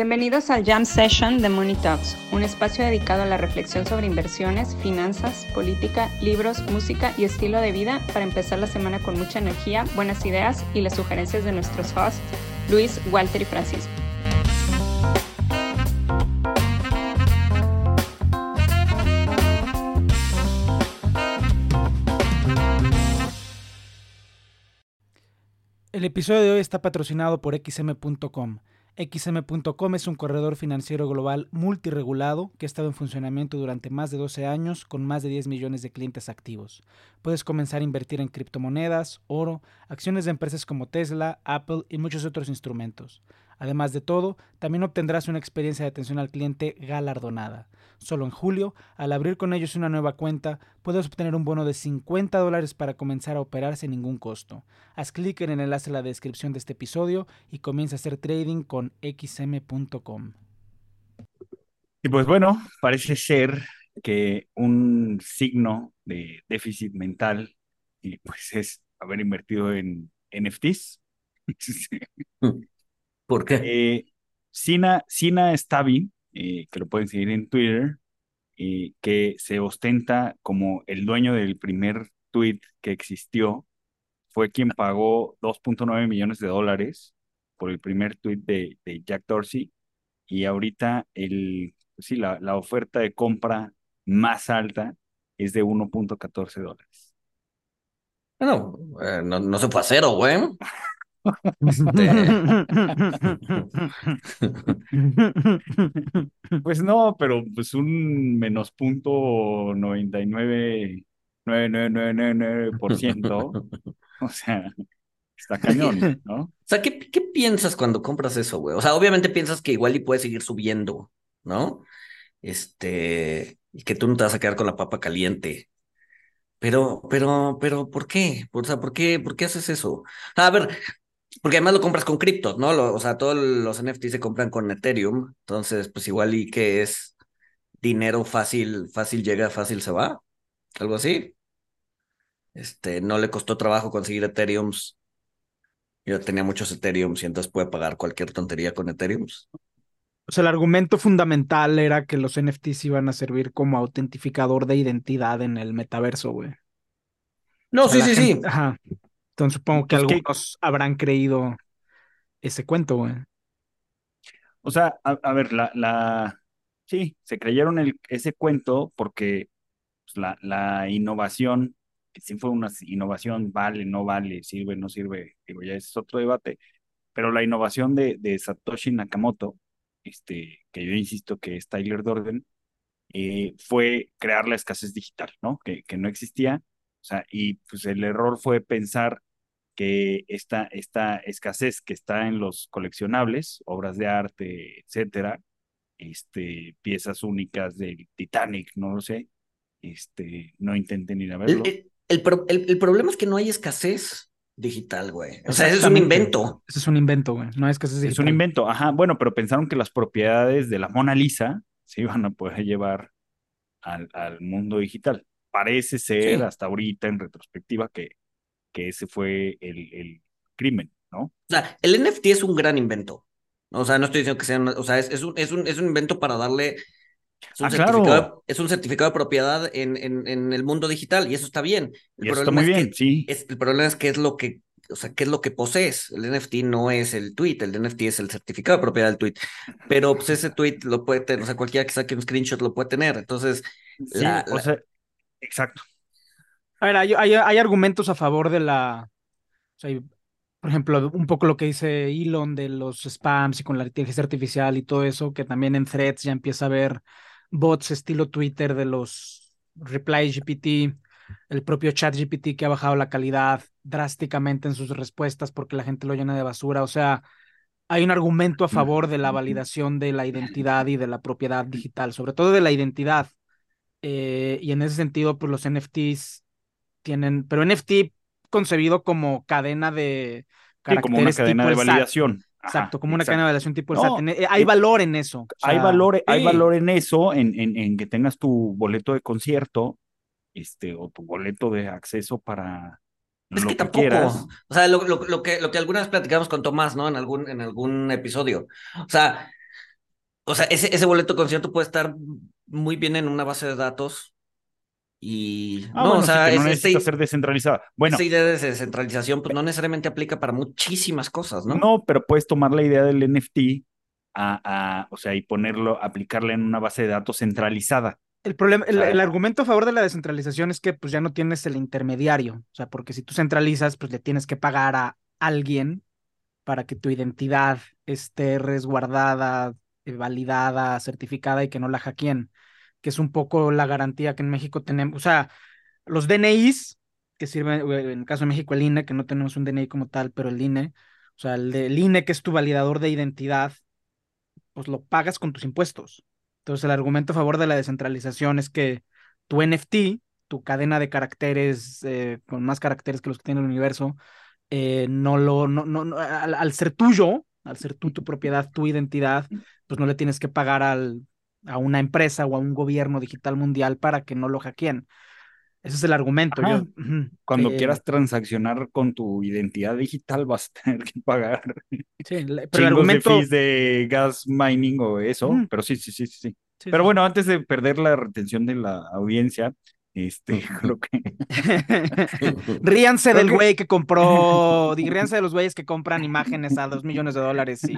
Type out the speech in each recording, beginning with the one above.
Bienvenidos al Jam Session de Money Talks, un espacio dedicado a la reflexión sobre inversiones, finanzas, política, libros, música y estilo de vida para empezar la semana con mucha energía, buenas ideas y las sugerencias de nuestros hosts, Luis, Walter y Francisco. El episodio de hoy está patrocinado por xm.com XM.com es un corredor financiero global multiregulado que ha estado en funcionamiento durante más de 12 años con más de 10 millones de clientes activos. Puedes comenzar a invertir en criptomonedas, oro, acciones de empresas como Tesla, Apple y muchos otros instrumentos. Además de todo, también obtendrás una experiencia de atención al cliente galardonada. Solo en julio, al abrir con ellos una nueva cuenta, puedes obtener un bono de 50 dólares para comenzar a operar sin ningún costo. Haz clic en el enlace en la descripción de este episodio y comienza a hacer trading con xm.com. Y pues bueno, parece ser que un signo de déficit mental y pues es haber invertido en NFTs. ¿Por qué? Eh, Sina, Sina Stabi, eh, que lo pueden seguir en Twitter, eh, que se ostenta como el dueño del primer tweet que existió, fue quien pagó 2.9 millones de dólares por el primer tweet de, de Jack Dorsey y ahorita el, pues sí, la, la oferta de compra más alta es de 1.14 dólares. Bueno, eh, no, no se fue a cero, güey. Pues no, pero pues un menos punto 99,9999%, o sea, está cañón, ¿no? O sea, ¿qué, ¿qué piensas cuando compras eso, güey? O sea, obviamente piensas que igual y puede seguir subiendo, ¿no? Este, y que tú no te vas a quedar con la papa caliente. Pero, pero, pero, ¿por qué? O sea, ¿por qué, por qué haces eso? A ver, porque además lo compras con criptos, ¿no? Lo- o sea, todos los NFTs se compran con Ethereum, entonces, pues igual y que es dinero fácil, fácil llega, fácil se va, algo así. Este, no le costó trabajo conseguir Ethereums. Yo tenía muchos Ethereums y entonces puede pagar cualquier tontería con Ethereums. O sea, el argumento fundamental era que los NFTs iban a servir como autentificador de identidad en el metaverso, güey. No, O sea, sí, sí, sí. Ajá. Entonces supongo que Pues que- algunos habrán creído ese cuento, güey. O sea, a, a ver, la, la, sí, se creyeron el, ese cuento porque pues, la, la innovación, que sí fue una innovación, vale, no vale, sirve, no sirve, digo, ya ese es otro debate, pero la innovación de, de Satoshi Nakamoto, este, que yo insisto que es Tyler Durden, eh, fue crear la escasez digital, ¿no? Que, que no existía, o sea, y pues el error fue pensar que esta, esta escasez que está en los coleccionables, obras de arte, etcétera, este, piezas únicas del Titanic, no lo sé, este, no intenten ir a verlo. el, el pro- el- el problema es que no hay escasez digital, güey. O sea, ese es un invento. Ese es un invento, güey. No es que ese Es un invento, ajá, bueno, pero pensaron que las propiedades de la Mona Lisa se iban a poder llevar al, al mundo digital. Parece ser Sí. hasta ahorita en retrospectiva que, que ese fue el, el crimen, ¿no? O sea, el NFT es un gran invento. O sea, no estoy diciendo que sea, una- o sea, es, es un, es un, es un invento para darle, es un, Ah, claro. certificado, de- es un certificado de propiedad en, en, en el mundo digital y eso está bien. El Y está muy es bien, que, sí. es, el problema es que es lo que, o sea, qué es lo que posees. El NFT no es el tweet, el NFT es el certificado de propiedad del tweet. Pero pues ese tweet lo puede tener, o sea, cualquiera que saque un screenshot lo puede tener. Entonces, Sí, la- o la- sea, exacto. A ver, hay, hay, hay argumentos a favor de la. O sea, por ejemplo, un poco lo que dice Elon de los spams y con la inteligencia artificial y todo eso, que también en threads ya empieza a haber bots estilo Twitter de los Reply GPT, el propio Chat GPT que ha bajado la calidad drásticamente en sus respuestas porque la gente lo llena de basura. O sea, hay un argumento a favor de la validación de la identidad y de la propiedad digital, sobre todo de la identidad. Eh, y en ese sentido, pues los NFTs tienen, pero NFT concebido como cadena de Sí, como una cadena tipo de validación. Ajá, Exacto, como una exacto. cadena de validación tipo el No, SAT. Eh, hay eh, valor en eso. o hay sea, valor, hay valor en eso, en, en, en que tengas tu boleto de concierto, este, o tu boleto de acceso para Es lo que que tampoco. quieras. O sea, lo, lo, lo que, lo que alguna vez platicamos con Tomás, ¿no? En algún, en algún episodio. O sea, o sea, ese, ese boleto de concierto puede estar muy bien en una base de datos y Ah, no, bueno, o sea, sí, que no es- necesita esta- ser descentralizada. Bueno, esa idea de descentralización pues no necesariamente aplica para muchísimas cosas, ¿no? no, pero puedes tomar la idea del NFT a, a, o sea, y ponerlo, aplicarla en una base de datos centralizada. El problema, el, el argumento a favor de la descentralización es que pues ya no tienes el intermediario, o sea, porque si tú centralizas, pues le tienes que pagar a alguien para que tu identidad esté resguardada, eh, validada, certificada y que no la hackeen, que es un poco la garantía que en México tenemos, o sea, los DNIs que sirven, en el caso de México el INE, que no tenemos un DNI como tal, pero el INE, o sea, el, INE que es tu validador de identidad, pues lo pagas con tus impuestos. Entonces, el argumento a favor de la descentralización es que tu NFT, tu cadena de caracteres eh, con más caracteres que los que tiene el universo, eh, no lo, no, no, no, al, al ser tuyo, al ser tú tu propiedad, tu identidad, pues no le tienes que pagar al, a una empresa o a un gobierno digital mundial para que no lo hackeen. Ese es el argumento. Yo, Cuando eh, quieras transaccionar con tu identidad digital vas a tener que pagar sí, pero el de argumento. fees de gas mining o eso, pero sí, sí, sí, sí, sí. sí, Pero sí, bueno, antes de perder la retención de la audiencia, este, creo que Ríanse Creo del güey que compró, ríanse de los güeyes que compran imágenes a dos millones de dólares y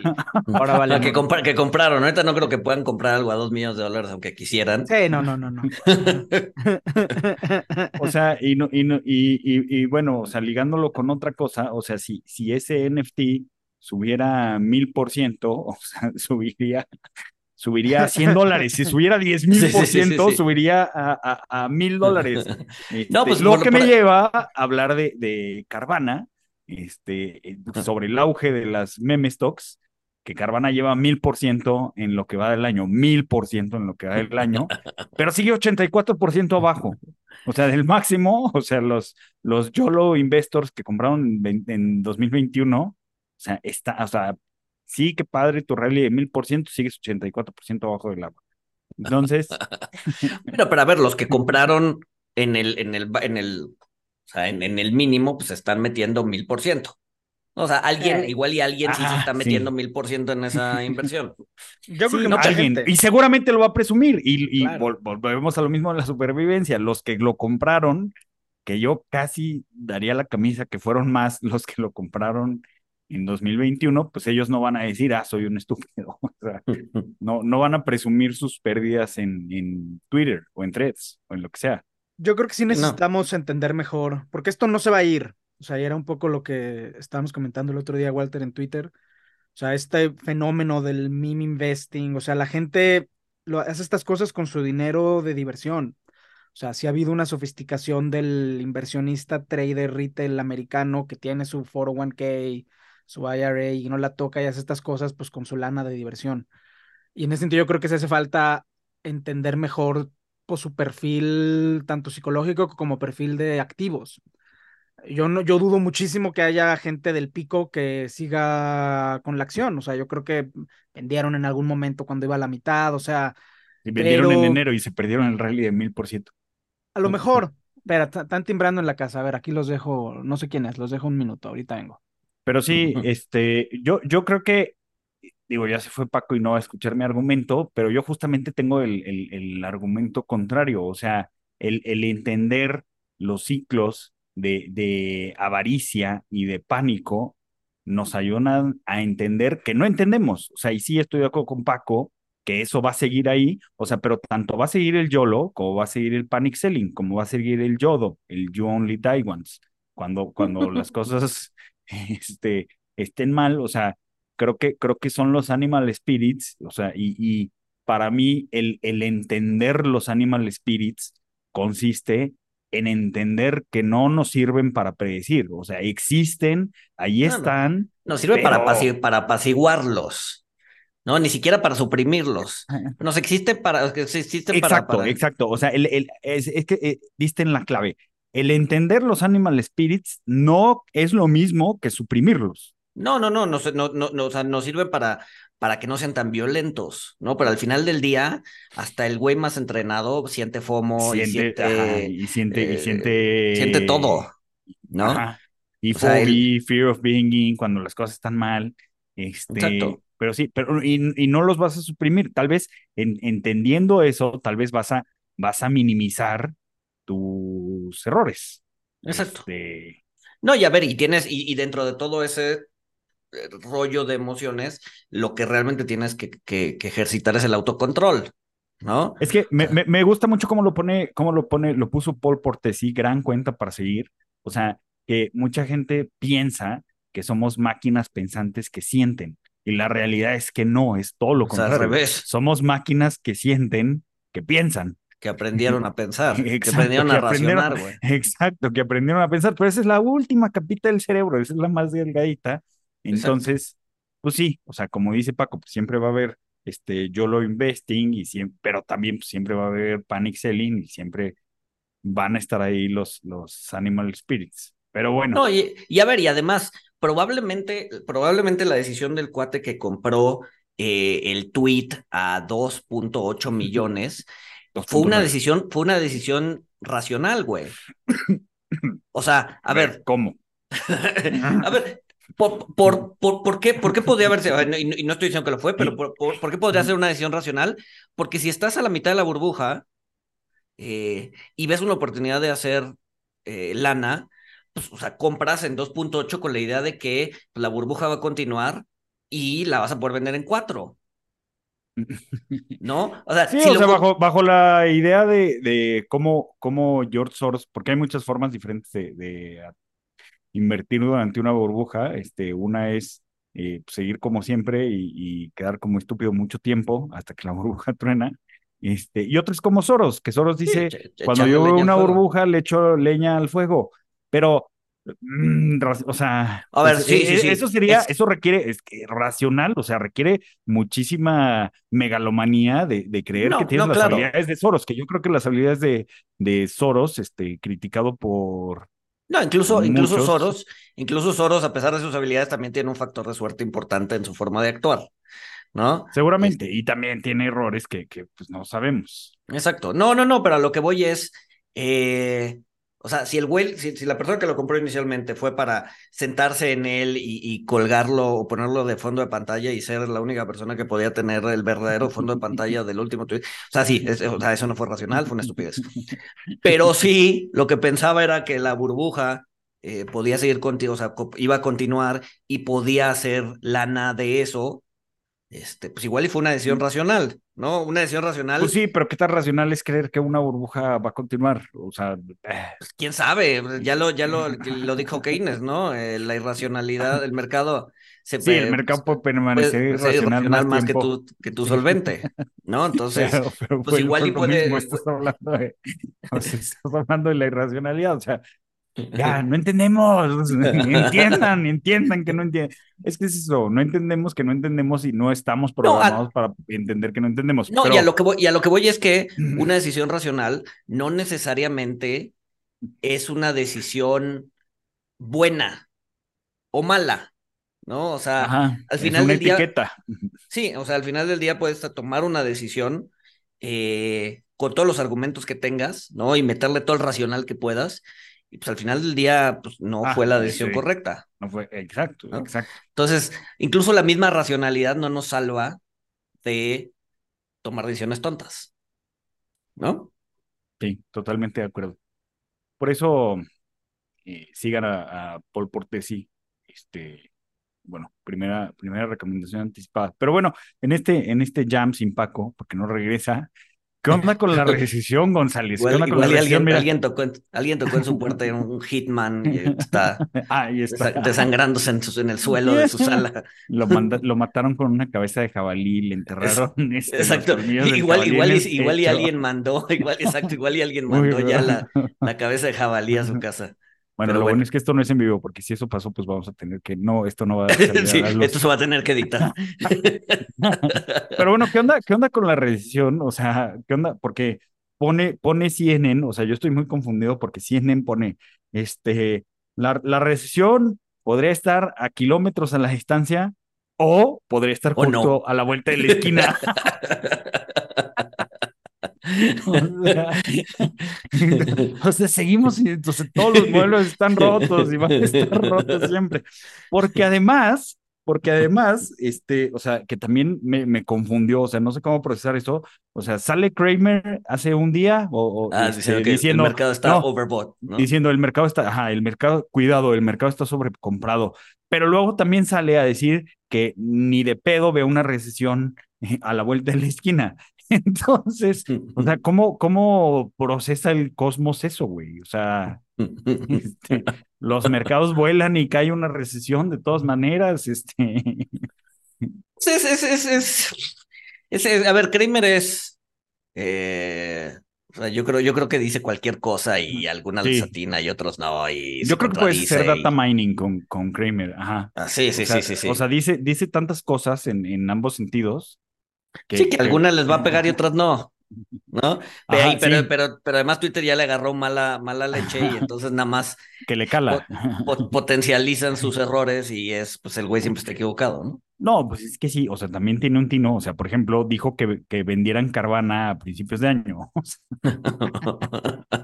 ahora vale. Que, compra- que compraron. Ahorita no creo que puedan comprar algo a dos millones de dólares, aunque quisieran. Sí, no, no, no, no. O sea, y, no, y, no- y, y, y bueno, o sea, ligándolo con otra cosa, o sea, si, si ese NFT subiera mil por ciento, o sea, subiría, subiría a 100 dólares. Si subiera 10 mil por ciento, subiría a, mil dólares. No, pues, Este, lo por- que me por- lleva a hablar de, de Carvana, este, sobre el auge de las meme stocks, que Carvana lleva mil por ciento en lo que va del año, mil por ciento en lo que va del año, pero sigue 84% abajo. O sea, del máximo, o sea, los, los YOLO investors que compraron en, en 2021, o sea, está, o sea, sí, qué padre tu rally de mil por ciento, sigues 84% abajo del agua. Entonces, Bueno, pero a ver, los que compraron en el, en el, en el, o sea, en, en el mínimo, pues están metiendo mil por ciento. O sea, alguien, Eh, igual y alguien sí se ah, está metiendo mil por ciento en esa inversión. Yo creo Sí, que mucha alguien, gente. y seguramente lo va a presumir. Y, y Claro. vol- volvemos a lo mismo de la supervivencia. Los que lo compraron, que yo casi daría la camisa que fueron más los que lo compraron en 2021, pues ellos no van a decir, ah, soy un estúpido. O sea, no, no van a presumir sus pérdidas en, en Twitter o en Threads o en lo que sea. Yo creo que sí No. necesitamos entender mejor, porque esto no se va a ir. O sea, era un poco lo que estábamos comentando el otro día, Walter, en Twitter. O sea, este fenómeno del meme investing, o sea, la gente lo, hace estas cosas con su dinero de diversión. O sea, sí ha habido una sofisticación del inversionista trader retail americano que tiene su 401k, su IRA y no la toca y hace estas cosas pues con su lana de diversión. Y en ese sentido yo creo que se hace falta entender mejor pues, su perfil tanto psicológico como perfil de activos. Yo no, yo dudo muchísimo que haya gente del pico que siga con la acción. O sea, yo creo que vendieron en algún momento cuando iba a la mitad. O sea, Y vendieron en enero y se perdieron el rally de mil por ciento. a lo mejor. Espera, están timbrando en la casa. A ver, aquí los dejo. No sé quién es, los dejo un minuto. Ahorita vengo. Pero sí, este, yo, yo creo que, digo, ya se fue Paco y no va a escuchar mi argumento, pero yo justamente tengo el, el, el argumento contrario, o sea, el, el entender los ciclos de, de avaricia y de pánico nos ayudan a entender que no entendemos, o sea, y sí estoy de acuerdo con Paco, que eso va a seguir ahí, o sea, pero tanto va a seguir el YOLO, como va a seguir el panic selling, como va a seguir el YODO, el You Only Die Once, cuando, cuando las cosas este, estén mal, o sea, creo que, creo que son los animal spirits, o sea, y, y para mí el, el entender los animal spirits consiste en entender que no nos sirven para predecir, o sea, existen, ahí No, no. están, Nos sirve para, para apaciguarlos. No, ni siquiera para suprimirlos. Nos existe para, existen para, Exacto, para- exacto. O sea, el, el- es, es que eh, diste en la clave. El entender los animal spirits no es lo mismo que suprimirlos. No, no, no, no, no, no, no, o sea, nos sirve para, para que no sean tan violentos, ¿no? Pero al final del día, hasta el güey más entrenado siente FOMO y siente, ajá, y siente, y eh, siente, siente todo, ¿no? Ajá. Y O sea, phobia, fear of being in, cuando las cosas están mal. Este, Exacto. pero sí, pero y, y no los vas a suprimir. Tal vez en, entendiendo eso, tal vez vas a, vas a minimizar errores. Exacto. Este, No, y a ver, y tienes, y, y dentro de todo ese eh, rollo de emociones, lo que realmente tienes que, que, que ejercitar es el autocontrol, ¿no? Es que me, me, me gusta mucho cómo lo pone, cómo lo pone, lo puso Paul Portesí, gran cuenta para seguir. O sea, que mucha gente piensa que somos máquinas pensantes que sienten. Y la realidad es que no, es todo lo O sea, al contrario. revés, Somos máquinas que sienten, que piensan. Que aprendieron a pensar, que aprendieron a racionar, güey. Exacto, que aprendieron a pensar, pero esa es la última capita del cerebro, esa es la más delgadita. Entonces, pues sí, o sea, como dice Paco, pues siempre va a haber este YOLO investing, y siempre, pero también pues, siempre va a haber panic selling y siempre van a estar ahí los, los animal spirits. Pero bueno, No, y, y a ver, y además, probablemente, probablemente la decisión del cuate que compró eh, el tweet a 2.8 millones fue una 2.9. decisión, fue una decisión racional, güey. O sea, a ver, ¿cómo? a ver, por, por, por, ¿por qué, ¿por qué podría haberse, y no, y no estoy diciendo que lo fue, pero por, por- ¿por qué podría ser una decisión racional? Porque si estás a la mitad de la burbuja eh, y ves una oportunidad de hacer eh, lana, pues, o sea, compras en 2.8 con la idea de que la burbuja va a continuar y la vas a poder vender en 4, ¿no? O sea, Sí, si o lo sea, co- bajo, bajo la idea de, de cómo, cómo George Soros, porque hay muchas formas diferentes de, invertir durante una burbuja. Este, una es eh, seguir como siempre y, y quedar como estúpido mucho tiempo hasta que la burbuja truena. Este, y otra es como Soros, que Soros dice, cuando yo veo una burbuja le echo leña al fuego, pero... mm, o sea, A ver, pues, sí, sí, eh, sí. eso sería, Es- eso requiere, es que racional, o sea, requiere muchísima megalomanía de, de creer No, que tienes no, las claro. habilidades de Soros, que yo creo que las habilidades de, de Soros, este, criticado por... No, incluso, incluso. Soros, incluso Soros, a pesar de sus habilidades, también tiene un factor de suerte importante en su forma de actuar, ¿no? Seguramente, y también tiene errores que, que pues no sabemos. Exacto. No, no, no, pero a lo que voy es, eh, o sea, si el güey, si, la persona que lo compró inicialmente fue para sentarse en él y, colgarlo o ponerlo de fondo de pantalla y ser la única persona que podía tener el verdadero fondo de pantalla del último tweet, o sea, sí, o sea, eso no fue racional, fue una estupidez. Pero sí, lo que pensaba era que la burbuja eh, podía seguir contigo, o sea, iba a continuar y podía hacer lana de eso. Este, pues igual y fue una decisión racional, ¿no? Una decisión racional. Pues sí, pero qué tan racional es creer que una burbuja va a continuar. O sea, eh, Pues, quién sabe, ya lo, ya lo, lo dijo Keynes, ¿no? Eh, la irracionalidad, el mercado se sí, el mercado puede puede- permanecer puede irracional irracional más, que tu, que tu solvente, ¿no? Entonces, Pero, pero pues igual y puede- mismo, estás hablando de, o sea, estás hablando de la irracionalidad, o sea, ya, no entendemos, entiendan, entiendan que no entienden. Es que es eso, no entendemos que no entendemos y no estamos No, a- programados para entender que no entendemos. no, pero, y a lo que voy, y a lo que voy es que una decisión racional no necesariamente es una decisión buena o mala, ¿no? O sea, ajá, al es final una del día- etiqueta. Sí, o sea, al final del día puedes tomar una decisión eh, con todos los argumentos que tengas, ¿no? Y meterle todo el racional que puedas. Y pues al final del día, pues no Ah, fue la decisión sí. correcta. No fue, exacto, ¿No? exacto. Entonces, incluso la misma racionalidad no nos salva de tomar decisiones tontas, ¿no? Sí, totalmente de acuerdo. Por eso eh, sigan a, a Paul Portesi. Este, bueno, primera, primera recomendación anticipada. Pero bueno, en este, en este jam sin Paco, porque no regresa, ¿qué onda con la recesión, González? ¿Qué Igual, onda con igual la y recesión? alguien, alguien, tocó en, alguien tocó en su puerta un hitman y está ah, desangrándose en, su- en el suelo de su sala. Lo, manda- lo mataron con una cabeza de jabalí, le enterraron este, los Exacto. Igual, igual, y, igual y alguien mandó, igual, exacto, igual y alguien Uy, mandó ya la, la cabeza de jabalí a su casa. Bueno, Pero lo bueno. bueno es que esto no es en vivo, porque si eso pasó, pues vamos a tener que, no, esto no va a Sí, esto se va a tener que editar. Pero bueno, ¿qué onda, qué onda con la recesión? O sea, ¿qué onda? Porque pone, pone CNN, o sea, yo estoy muy confundido porque CNN pone, este, la, la recesión podría estar a kilómetros a la distancia o podría estar O no. justo a la vuelta de la esquina. O sea, o sea, seguimos y entonces todos los modelos están rotos y van a estar rotos siempre. Porque además, porque además, este, o sea, que también me, me confundió, o sea, no sé cómo procesar eso. O sea, sale Kramer hace un día o, o, Ah, este, diciendo el mercado está no, overbought, ¿no? diciendo el mercado está, ajá, el mercado, cuidado, el mercado está sobrecomprado. Pero luego también sale a decir que ni de pedo ve una recesión eh, a la vuelta de la esquina. Entonces, o sea, ¿cómo, cómo procesa el cosmos eso, güey? O sea, este, los mercados vuelan y cae una recesión de todas maneras, este. Es, es, es, es, a ver, Kramer es, eh, o sea, yo creo, yo creo que dice cualquier cosa y algunas Sí. les atina y otros no, y Yo creo que hacer contradice data mining con, con Kramer, ajá. Ah, sí, sí, o sea, sí, sí, sí. O sea, dice, dice tantas cosas en, en ambos sentidos. Sí, que algunas les va a pegar y otras no, ¿no? Pero, Ajá, ahí- pero, sí. pero, pero además Twitter ya le agarró mala, mala leche y entonces nada más que le cala. po- potencializan sus errores y es, pues el güey siempre está equivocado, ¿no? No, pues es que sí, o sea, también tiene un tino, o sea, por ejemplo, dijo que, que vendieran Carvana a principios de año.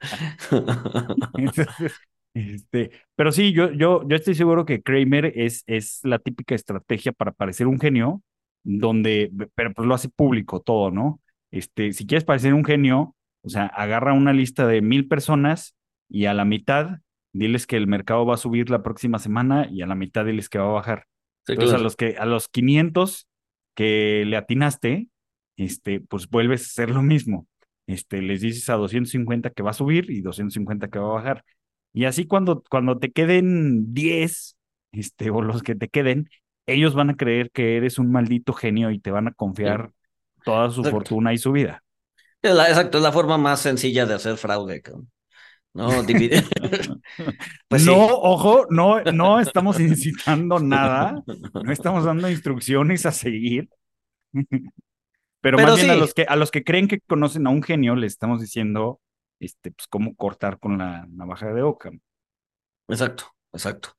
Entonces, este, pero sí, yo, yo, yo estoy seguro que Kramer es, es la típica estrategia para parecer un genio, donde, pero pues lo hace público todo, ¿no? Este, si quieres parecer un genio, o sea, agarra una lista de mil personas y a la mitad diles que el mercado va a subir la próxima semana y a la mitad diles que va a bajar. Sí, Entonces, claro. a los que a los 500 que le atinaste, este, pues vuelves a hacer lo mismo. Este, les dices a 250 que va a subir y 250 que va a bajar. Y así cuando, cuando te queden 10, este, o los que te queden, ellos van a creer que eres un maldito genio y te van a confiar toda su Exacto. fortuna y su vida. Es la- exacto, es la forma más sencilla de hacer fraude. ¿no? Dividir. Pues sí. no, ojo, no, no estamos incitando nada, no estamos dando instrucciones a seguir. Pero, Pero más bien a los que a los que creen que conocen a un genio les estamos diciendo este pues cómo cortar con la navaja de Ockham. Exacto, exacto.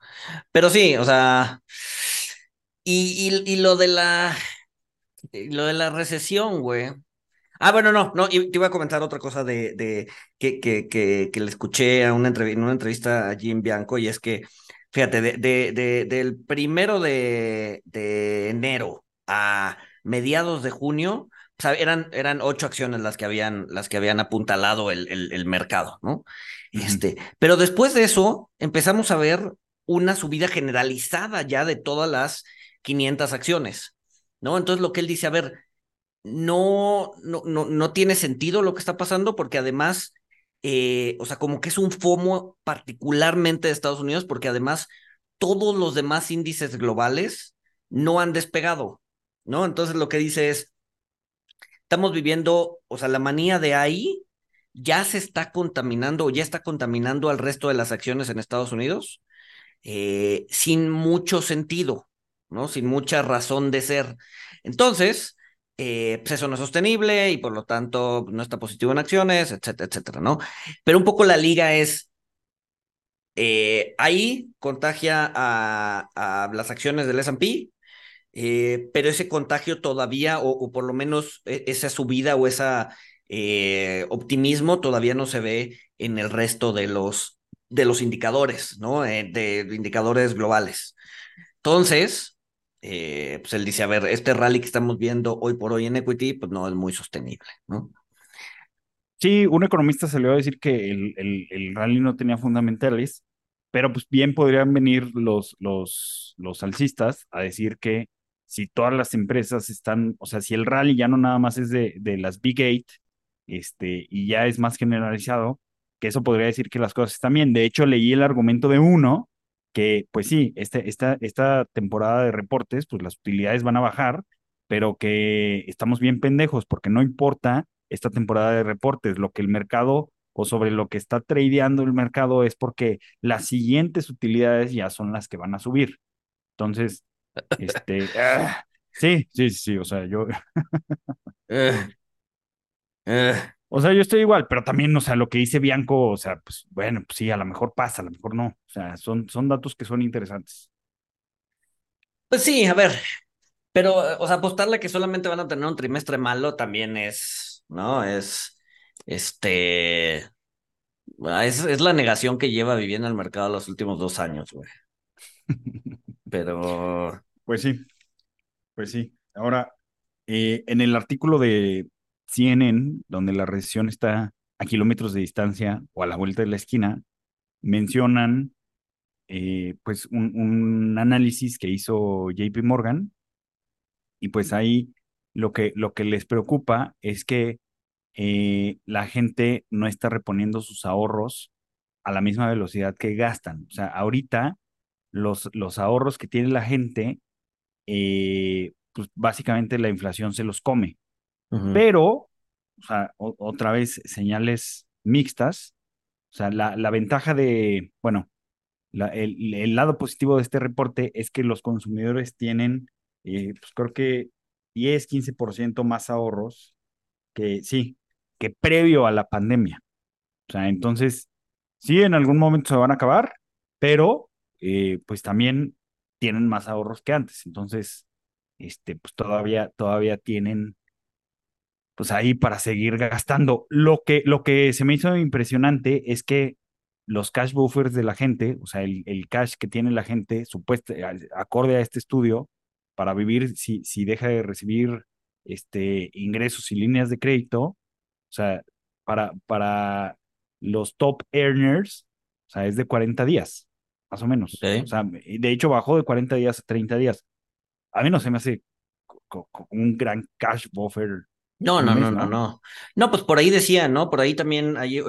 Pero sí, o sea, y, y, y lo de la, y lo de la recesión, güey. Ah, bueno, no, no, y te iba a comentar otra cosa de, de que, que, que, que le escuché a una en una entrevista a Jim Bianco, y es que, fíjate, de, de, de- del primero de, de enero a mediados de junio, eran, eran ocho acciones las que habían, las que habían apuntalado el, el, el mercado, ¿no? Este, pero después de eso empezamos a ver una subida generalizada ya de todas las 500 acciones, ¿no? Entonces lo que él dice, a ver, no, no, no, no tiene sentido lo que está pasando porque además, eh, o sea, como que es un FOMO particularmente de Estados Unidos porque además todos los demás índices globales no han despegado, ¿no? Entonces lo que dice es, estamos viviendo, o sea, la manía de ahí ya se está contaminando o ya está contaminando al resto de las acciones en Estados Unidos eh, sin mucho sentido, ¿no? Sin mucha razón de ser. Entonces, eh, pues eso no es sostenible y por lo tanto no está positivo en acciones, etcétera, etcétera, ¿no? Pero un poco la liga es, eh, ahí contagia a, las acciones del S&P, eh, pero ese contagio todavía, o, por lo menos e- esa subida o ese optimismo todavía no se ve en el resto de los, de los indicadores, ¿no? Eh, de indicadores globales. Entonces, eh, pues él dice, a ver, este rally que estamos viendo hoy por hoy en equity, pues no es muy sostenible, ¿no? Sí, un economista salió a decir que el, el, el rally no tenía fundamentales, pero pues bien podrían venir los, los, los alcistas a decir que si todas las empresas están, o sea, si el rally ya no nada más es de, de las Big Eight, este, y ya es más generalizado, que eso podría decir que las cosas están bien. De hecho, leí el argumento de uno, que pues sí, este, esta, esta temporada de reportes, pues las utilidades van a bajar, pero que estamos bien pendejos, porque no importa esta temporada de reportes, lo que el mercado o sobre lo que está tradeando el mercado es porque las siguientes utilidades ya son las que van a subir. Entonces, este, ah, sí, sí, sí, o sea, yo, Eh, eh, o sea, yo estoy igual, pero también, o sea, lo que dice Bianco, o sea, pues bueno, pues sí, a lo mejor pasa, a lo mejor no, o sea, son, son datos que son interesantes. Pues sí, a ver, pero, o sea, apostarle que solamente van a tener un trimestre malo también es, ¿no? Es, este, es, es la negación que lleva viviendo el mercado los últimos dos años, güey. Pero. Pues sí, pues sí. Ahora, eh, en el artículo de CNN, donde la recesión está a kilómetros de distancia o a la vuelta de la esquina, mencionan eh, pues un, análisis que hizo JP Morgan y pues ahí lo que, lo que les preocupa es que eh, la gente no está reponiendo sus ahorros a la misma velocidad que gastan. O sea, ahorita los, los ahorros que tiene la gente, eh, pues básicamente la inflación se los come. Pero, o sea, otra vez señales mixtas. O sea, la, la ventaja de, bueno, el, el, lado positivo de este reporte es que los consumidores tienen, eh, pues creo que 10, 15% más ahorros que, sí, que previo a la pandemia. O sea, entonces, sí, en algún momento se van a acabar, pero eh, pues también tienen más ahorros que antes. Entonces, este, pues todavía, todavía tienen, pues ahí para seguir gastando. Lo que, lo que se me hizo impresionante es que los cash buffers de la gente, o sea, el, el cash que tiene la gente, supuesto, acorde a este estudio, para vivir si, si deja de recibir este, ingresos y líneas de crédito, o sea, para, para los top earners, o sea, es de 40 días, más o menos. O sea, de hecho bajó de 40 días a 30 días. A mí no se me hace un gran cash buffer no, no, no, no, no. No, pues por ahí decía, ¿no? Por ahí también hay, eh,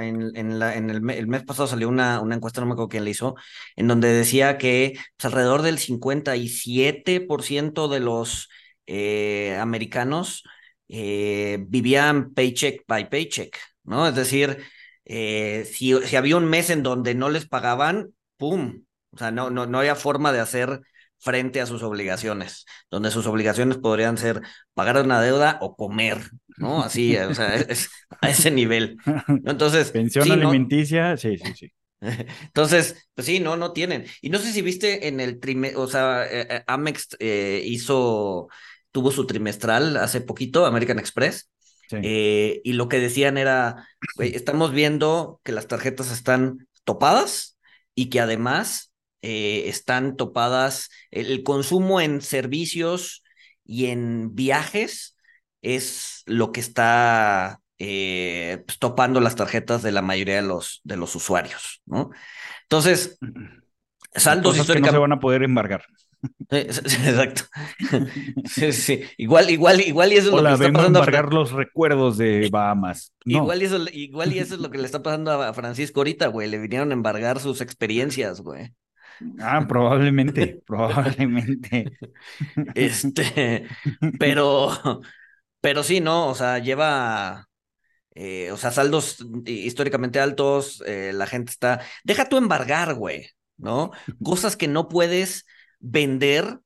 en, en, la, en el, el, mes pasado salió una, una encuesta, no me acuerdo quién la hizo, en donde decía que pues, alrededor del 57% de los eh, americanos eh, vivían paycheck by paycheck, ¿no? Es decir, si, si había un mes en donde no les pagaban, ¡pum! O sea, no, no, no había forma de hacer frente a sus obligaciones, donde sus obligaciones podrían ser pagar una deuda o comer, ¿no? Así, o sea, es, a ese nivel. Entonces. Pensión alimenticia, sí, sí, sí. Entonces, pues sí, no, no tienen. Y no sé si viste en el trimestre, o sea, eh, eh, Amex eh, hizo, tuvo su trimestral hace poquito, American Express. Sí. y lo que decían era, estamos viendo que las tarjetas están topadas y que además eh, están topadas, el consumo en servicios y en viajes es lo que está eh, pues, topando las tarjetas de la mayoría de los, de los usuarios, ¿no? Entonces, saldos históricamente... no se van a poder embargar. Exacto. Sí, sí. Igual, igual, igual y eso es lo que le está pasando a los recuerdos de Bahamas. Igual, y eso, igual y eso es lo que le está pasando a Francisco ahorita, güey. Le vinieron a embargar sus experiencias, güey. Ah, probablemente, probablemente. Este, pero, pero sí, ¿no? O sea, lleva, eh, o sea, saldos históricamente altos, eh, la gente está, deja tú embargar, güey, ¿no? Cosas que no puedes vender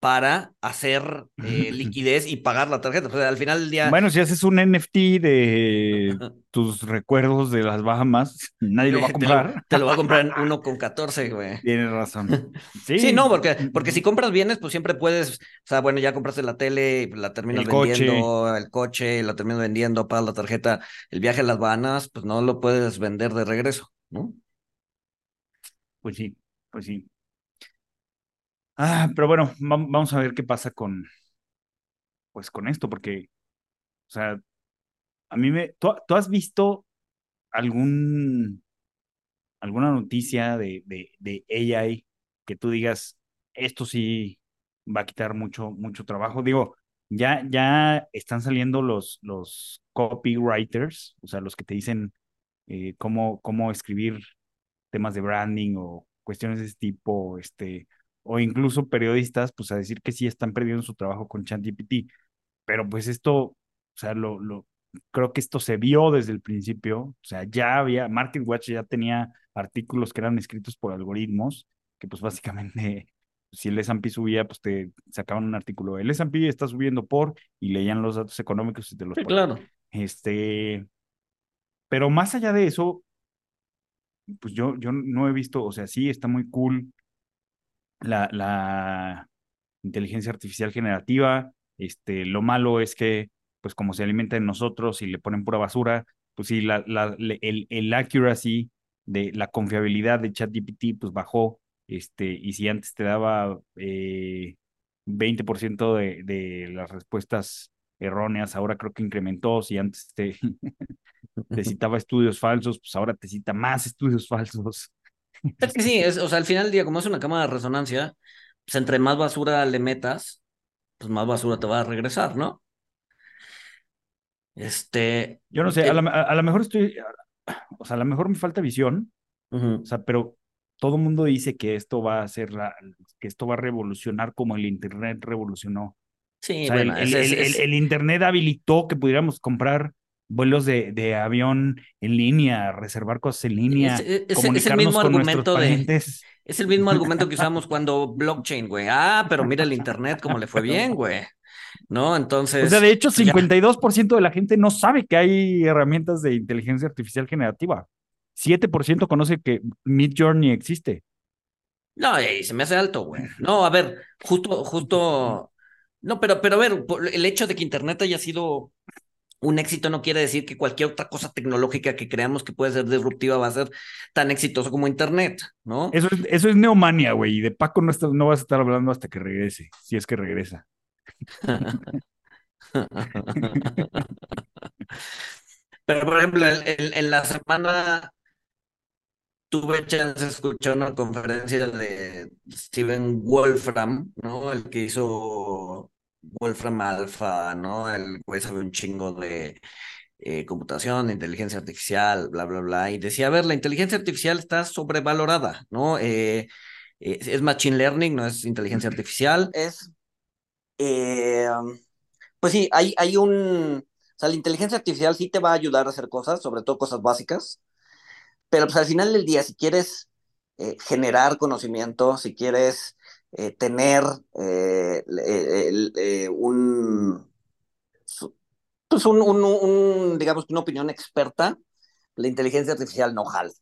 para hacer eh, liquidez y pagar la tarjeta. O al final del día. Bueno, si haces un NFT de tus recuerdos de las Bahamas, nadie lo va a comprar. Te lo, va a comprar en uno con 14, güey. Tienes razón. Sí. sí, no, porque, porque si compras bienes, pues siempre puedes. O sea, bueno, ya compraste la tele y la terminas el vendiendo, coche. el coche, la terminas vendiendo, pagas la tarjeta. El viaje a las Bahamas, pues no lo puedes vender de regreso, ¿no? Pues sí, pues sí. Ah, pero bueno, vamos a ver qué pasa con, pues con esto, porque, o sea, a mí me, ¿tú, has visto algún, alguna noticia de, de, de AI que tú digas, esto sí va a quitar mucho, mucho trabajo? Digo, ya, ya están saliendo los, los copywriters, o sea, los que te dicen eh, cómo, cómo escribir temas de branding o cuestiones de ese tipo, este, o incluso periodistas, pues a decir que sí están perdiendo su trabajo con ChatGPT. Pero pues esto, o sea, lo, lo, creo que esto se vio desde el principio, o sea, ya había, Martin Watch ya tenía artículos que eran escritos por algoritmos, que pues básicamente, si el S&P subía, pues te sacaban un artículo, el S&P está subiendo por, y leían los datos económicos y te los sí, claro. Este, pero más allá de eso, pues yo, yo no he visto, o sea, sí está muy cool la, la inteligencia artificial generativa. Este, lo malo es que, pues como se alimenta en nosotros y le ponen pura basura, pues sí, la, la, el, el accuracy de la confiabilidad de ChatGPT pues bajó este, y si antes te daba eh, 20% de, de las respuestas erróneas, ahora creo que incrementó, si antes te, te citaba estudios falsos, pues ahora te cita más estudios falsos. Es que sí, es, o sea, al final del día, como es una cámara de resonancia, pues entre más basura le metas, pues más basura te va a regresar, ¿no? Este. Yo no sé, a lo a, a mejor estoy, o sea, a lo mejor me falta visión, o sea, pero todo el mundo dice que esto va a ser la, que esto va a revolucionar como el Internet revolucionó. Sí, O sea, bueno, el, es, el- es- el- es- el Internet habilitó que pudiéramos comprar vuelos de, de avión en línea, reservar cosas en línea, es- es- es el mismo argumento de. Es el mismo argumento que usamos cuando blockchain, güey. Ah, pero mira el internet cómo le fue bien, güey. ¿No? Entonces. O sea, de hecho, pues ya. 52% de la gente no sabe que hay herramientas de inteligencia artificial generativa. 7% conoce que Midjourney existe. No, se me hace alto, güey. No, a ver, justo, justo. No, pero, pero a ver, el hecho de que Internet haya sido un éxito no quiere decir que cualquier otra cosa tecnológica que creamos que puede ser disruptiva va a ser tan exitoso como Internet, ¿no? Eso es, eso es neomania, güey. Y de Paco no, estás- no vas a estar hablando hasta que regrese, si es que regresa. Pero, por ejemplo, en, en- en la semana tuve chance de escuchar una conferencia de Steven Wolfram, ¿no? El que hizo Wolfram Alpha, ¿no? El güey sabe un chingo de eh, computación, de inteligencia artificial, bla, bla, bla. Y decía, a ver, la inteligencia artificial está sobrevalorada, ¿no? Eh, eh, es machine learning, no es inteligencia artificial. Es, eh, pues sí, hay, hay un... O sea, la inteligencia artificial sí te va a ayudar a hacer cosas, sobre todo cosas básicas, pero pues al final del día, si quieres eh, generar conocimiento, si quieres eh, tener eh, eh, eh, un, pues un, un, un, digamos una opinión experta, la inteligencia artificial no jala,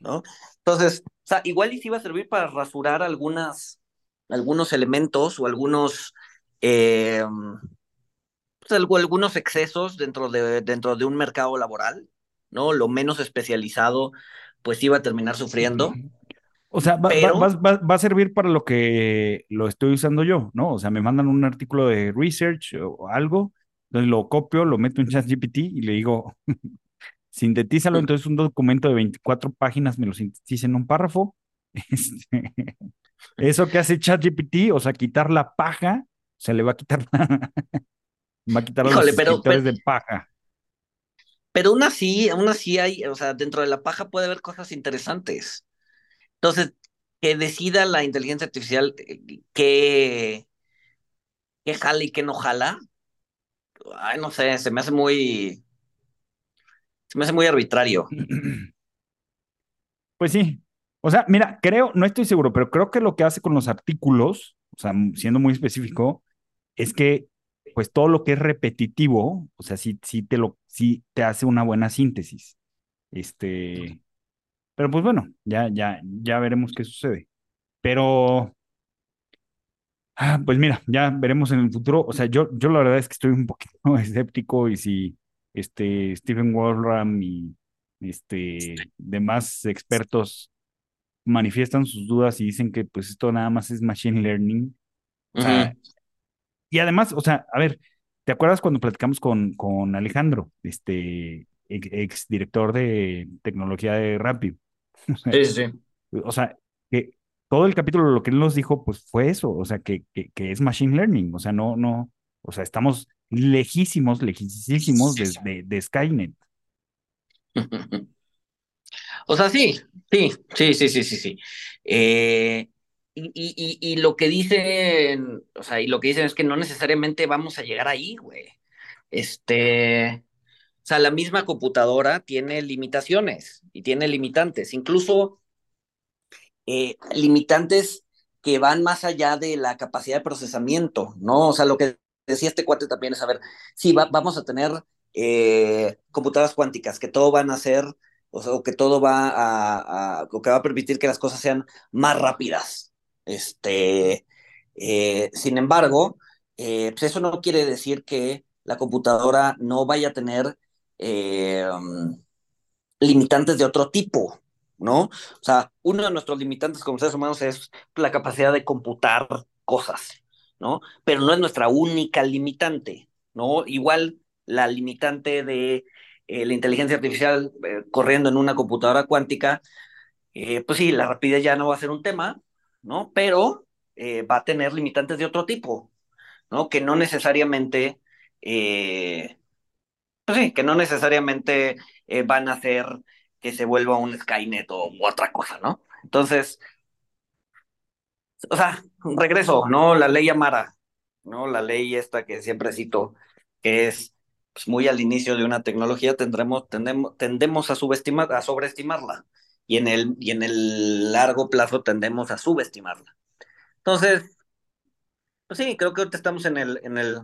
¿no? Entonces, o sea, igual y sí va a servir para rasurar algunas, algunos elementos o algunos, eh, pues, algunos excesos dentro de, dentro de un mercado laboral, ¿no? Lo menos especializado, pues iba a terminar sufriendo, O sea, va, va- pero... va- va- va a servir para lo que lo estoy usando yo, ¿no? O sea, me mandan un artículo de research o algo, entonces lo copio, lo meto en ChatGPT y le digo, sintetízalo, entonces un documento de 24 páginas me lo sintetiza en un párrafo. Este, eso que hace ChatGPT, o sea, quitar la paja, se le va a quitar, va a quitar los pero, de paja. pero aún así, aún así hay, o sea, dentro de la paja puede haber cosas interesantes. Entonces, que decida la inteligencia artificial eh, qué, qué jala y qué no jala, ay, no sé, se me hace muy, se me hace muy arbitrario. Pues sí. O sea, mira, creo, no estoy seguro, pero creo que lo que hace con los artículos, o sea, siendo muy específico, es que pues todo lo que es repetitivo, o sea, sí, sí te lo, sí te hace una buena síntesis. Este, pero pues bueno, ya, ya, ya veremos qué sucede. Pero, ah, pues mira, ya veremos en el futuro. O sea, yo, yo la verdad es que estoy un poquito escéptico y si este Stephen Wolfram y este demás expertos manifiestan sus dudas y dicen que pues esto nada más es machine learning. O sea, Ujú. y además, o sea, a ver, ¿te acuerdas cuando platicamos con, con Alejandro, este ex, ex director de tecnología de Rappi? Sí, sí, sí. o sea, que todo el capítulo lo que él nos dijo, pues fue eso, o sea, que, que, que es machine learning, o sea, no, no, o sea, estamos lejísimos, lejísimos de, de, de Skynet. O sea, sí, sí, sí, sí, sí, sí, sí. Eh, y, y, y lo que dicen, o sea, y lo que dicen es que no necesariamente vamos a llegar ahí, güey. Este, o sea, la misma computadora tiene limitaciones y tiene limitantes, incluso eh, limitantes que van más allá de la capacidad de procesamiento, ¿no? O sea, lo que decía este cuate también es, a ver, sí, va, vamos a tener eh, computadoras cuánticas, que todo van a ser, o sea, que todo va a, o que va a permitir que las cosas sean más rápidas. Este, eh, sin embargo, pues eso no quiere decir que la computadora no vaya a tener um, limitantes de otro tipo, ¿no? O sea, uno de nuestros limitantes como seres humanos es la capacidad de computar cosas, ¿no? Pero no es nuestra única limitante, ¿no? Igual la limitante de eh, la inteligencia artificial eh, corriendo en una computadora cuántica, eh, pues sí, la rapidez ya no va a ser un tema, ¿no? Pero va a tener limitantes de otro tipo, ¿no? Que no necesariamente, pues sí, que no necesariamente van a hacer que se vuelva un Skynet o otra cosa, ¿no? Entonces, o sea, regreso, ¿no? La ley Amara, ¿no? La ley esta que siempre cito, que es pues, muy al inicio de una tecnología, tendremos, tendemos, tendemos a subestimar, a sobreestimarla. Y en el, y en el largo plazo tendemos a subestimarla. Entonces, pues sí, creo que ahorita estamos en el, en el,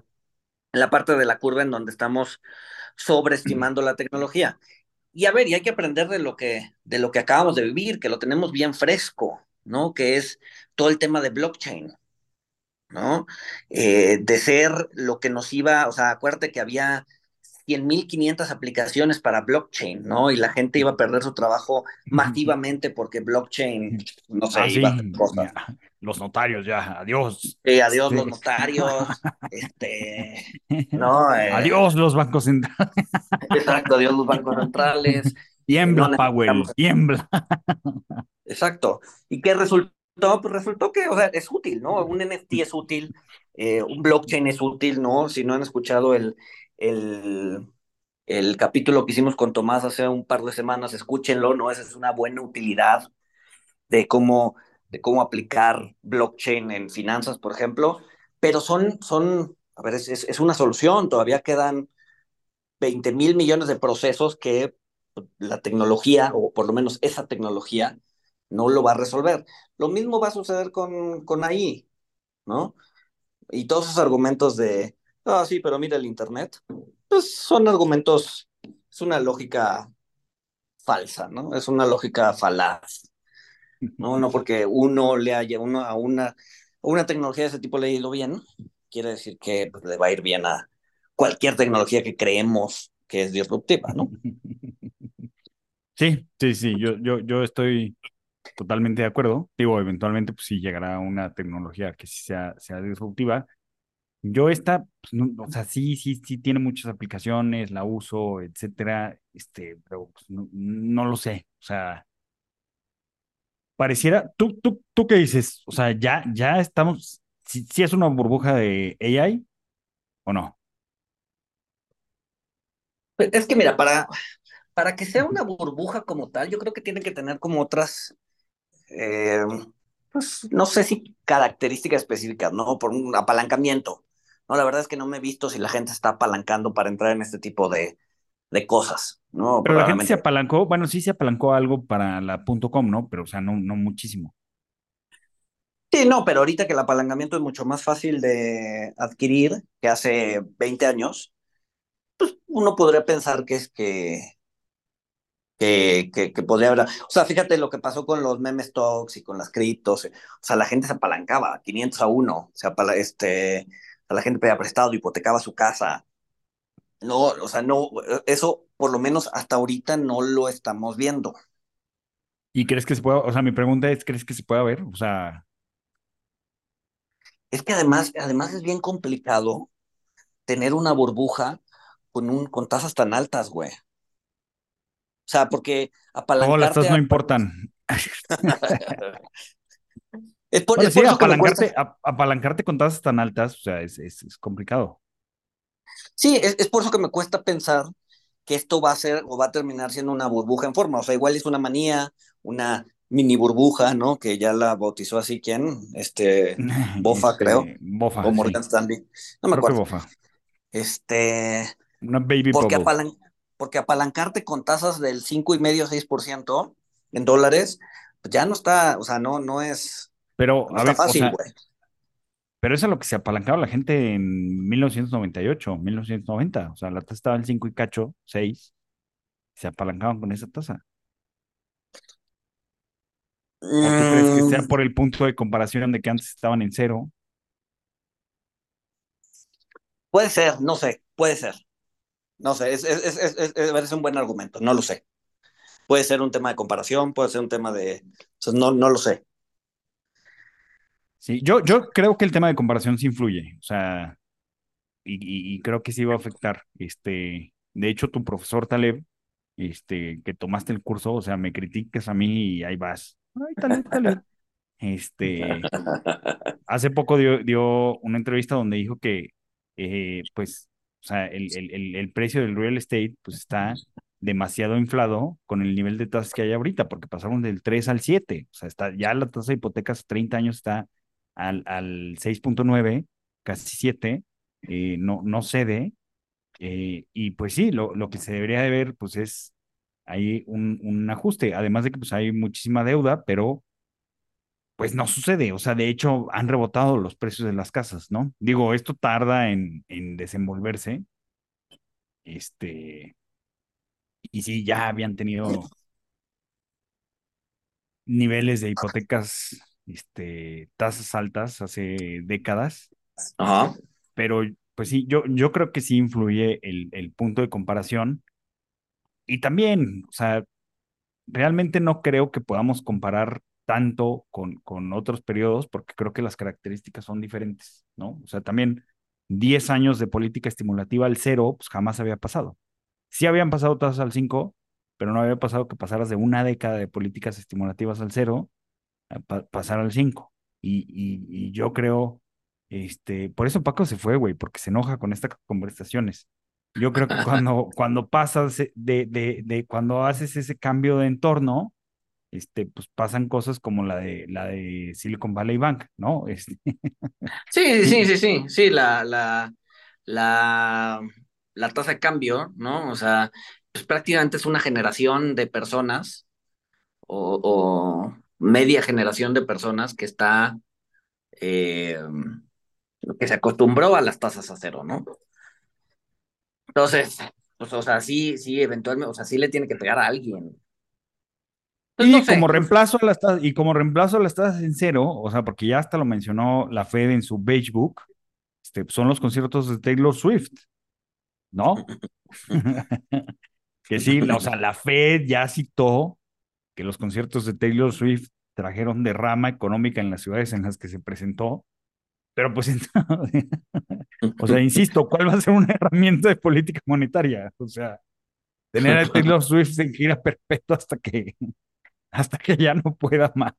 en la parte de la curva en donde estamos sobreestimando la tecnología. Y a ver, y hay que aprender de lo que, de lo que acabamos de vivir, que lo tenemos bien fresco, ¿no? Que es todo el tema de blockchain, ¿no? Eh, de ser lo que nos iba, o sea, acuérdate que había 100.500 aplicaciones para blockchain, ¿no? Y la gente iba a perder su trabajo masivamente porque blockchain, no sé, Ah, iba a hacer cosas. ya. Los notarios ya, adiós. Sí, adiós Sí. los notarios, este, no, eh, Adiós los bancos centrales. exacto, adiós los bancos centrales, Tiembla, no Powell, tiembla. exacto. ¿Y qué resultó? Pues resultó que, o sea, es útil, ¿no? Un NFT es útil, eh, un blockchain es útil, ¿no? Si no han escuchado el, el, el capítulo que hicimos con Tomás hace un par de semanas, escúchenlo, ¿no? Esa es una buena utilidad de cómo, de cómo aplicar blockchain en finanzas, por ejemplo, pero son, son, a ver, es, es, una solución, todavía quedan 20 mil millones de procesos que la tecnología, o por lo menos esa tecnología, no lo va a resolver. Lo mismo va a suceder con, con AI, ¿no? Y todos esos argumentos de, ah, sí, pero mira el Internet, pues son argumentos, es una lógica falsa, ¿no? Es una lógica falaz, ¿no? No porque uno le haya, uno a una, una tecnología de ese tipo le haya ido bien, quiere decir que pues, le va a ir bien a cualquier tecnología que creemos que es disruptiva, ¿no? Sí, sí, sí, yo, yo, yo estoy totalmente de acuerdo. Digo, eventualmente, pues sí llegará una tecnología que sea, sea disruptiva. Yo esta, pues, no, o sea, sí, sí, sí tiene muchas aplicaciones, la uso, etcétera, este, pero pues, no, no lo sé. O sea, pareciera, ¿tú, tú, tú qué dices? O sea, ya, ya estamos, si, si es una burbuja de AI o no. Pues, Es que mira, para, para que sea una burbuja como tal, yo creo que tiene que tener como otras, eh, pues no sé si características específicas, ¿no? Por un apalancamiento. No, la verdad es que no me he visto si la gente está apalancando para entrar en este tipo de, de cosas, ¿no? Pero la gente se apalancó, bueno, sí se apalancó algo para la .com, ¿no? Pero, o sea, no, no muchísimo. Sí, no, pero ahorita que el apalancamiento es mucho más fácil de adquirir que hace 20 años, pues uno podría pensar que es que, que, que, que podría haber. O sea, fíjate lo que pasó con los meme stocks y con las criptos. O sea, la gente se apalancaba 500 a 1. O sea, este, la gente pedía prestado, hipotecaba su casa. No, o sea, no, eso por lo menos hasta ahorita no lo estamos viendo. ¿Y crees que se pueda, o sea, mi pregunta es, ¿crees que se pueda ver? O sea, Es que además, además es bien complicado tener una burbuja con, un, con tasas tan altas, güey. O sea, porque todas las apalancarte tasas no a- importan. Es por, Bueno, es sí, por eso que cuesta. apalancarte, ap- apalancarte con tasas tan altas, o sea, es, es, es complicado. Sí, es, es por eso que me cuesta pensar que esto va a ser o va a terminar siendo una burbuja en forma. O sea, igual es una manía, una mini burbuja, ¿no? Que ya la bautizó así, ¿quién? Este, Bofa, Este, creo. Bofa, o sí. Morgan Stanley. No me Creo que acuerdo. Bofa. Este, Una baby porque, apalan- porque apalancarte con tasas del 5,5-6% en dólares, pues ya no está, o sea, no, no es, Pero, no a está ver, o fácil, sea, pero eso es lo que se apalancaba la gente en 1998, 1990. O sea, la tasa estaba en 5 y cacho, 6. Se apalancaban con esa tasa. ¿O tú crees que sea Mm, por el punto de comparación de que antes estaban en cero? puede ser, no sé, puede ser. No sé, es, es, es, es, es- es un buen argumento, no lo sé. puede ser un tema de comparación, puede ser un tema de, o sea, no, no lo sé. Sí, yo, yo creo que el tema de comparación sí influye, o sea, y, y, creo que sí va a afectar. Este, de hecho, tu profesor Taleb, este, que tomaste el curso, o sea, me critiques a mí y ahí vas. Ay, Taleb, Taleb. Este, hace poco dio, dio una entrevista donde dijo que, eh, pues, o sea, el, el, el, precio del real estate, pues, está demasiado inflado con el nivel de tasas que hay ahorita, porque pasaron del 3 al 7, o sea, está, ya la tasa de hipotecas 30 años está al, al 6.9, casi 7, eh, no, no cede, eh, y pues sí, lo, lo que se debería de ver, pues es hay un, un ajuste, además de que pues hay muchísima deuda, pero pues no sucede, o sea, de hecho han rebotado los precios de las casas, ¿no? Digo, esto tarda en, en desenvolverse, este, y sí, ya habían tenido niveles de hipotecas, este, tasas altas hace décadas. Ajá. Pero, pues sí, yo, yo creo que sí influye el, el punto de comparación. Y también, o sea, realmente no creo que podamos comparar tanto con, con otros periodos porque creo que las características son diferentes, ¿no? O sea, también 10 años de política estimulativa al cero, pues jamás había pasado. Sí habían pasado tasas al 5, pero no había pasado que pasaras de una década de políticas estimulativas al 0 pasar al 5. Y, y, yo creo, este, por eso Paco se fue, güey, porque se enoja con estas conversaciones. Yo creo que cuando, cuando pasas de, de, de, cuando haces ese cambio de entorno, este, pues pasan cosas como la de la de Silicon Valley Bank, ¿no? Este... Sí, sí, sí, sí, sí, la, la, la, la tasa de cambio, ¿no? O sea, pues prácticamente es una generación de personas o, media generación de personas que está, eh, que se acostumbró a las tasas a cero, ¿no? Entonces, pues, o sea, sí, sí, eventualmente, o sea, sí le tiene que pegar a alguien. Pues y como reemplazo a las tasas, y como reemplazo a las tasas en cero, o sea, porque ya hasta lo mencionó la Fed en su Beige Book, este, son los conciertos de Taylor Swift. ¿no? que sí, o sea, la Fed ya citó que los conciertos de Taylor Swift trajeron derrama económica en las ciudades en las que se presentó, pero pues, o sea, insisto, ¿cuál va a ser una herramienta de política monetaria? O sea, tener a Taylor Swift en gira perpetua hasta que, hasta que ya no pueda más.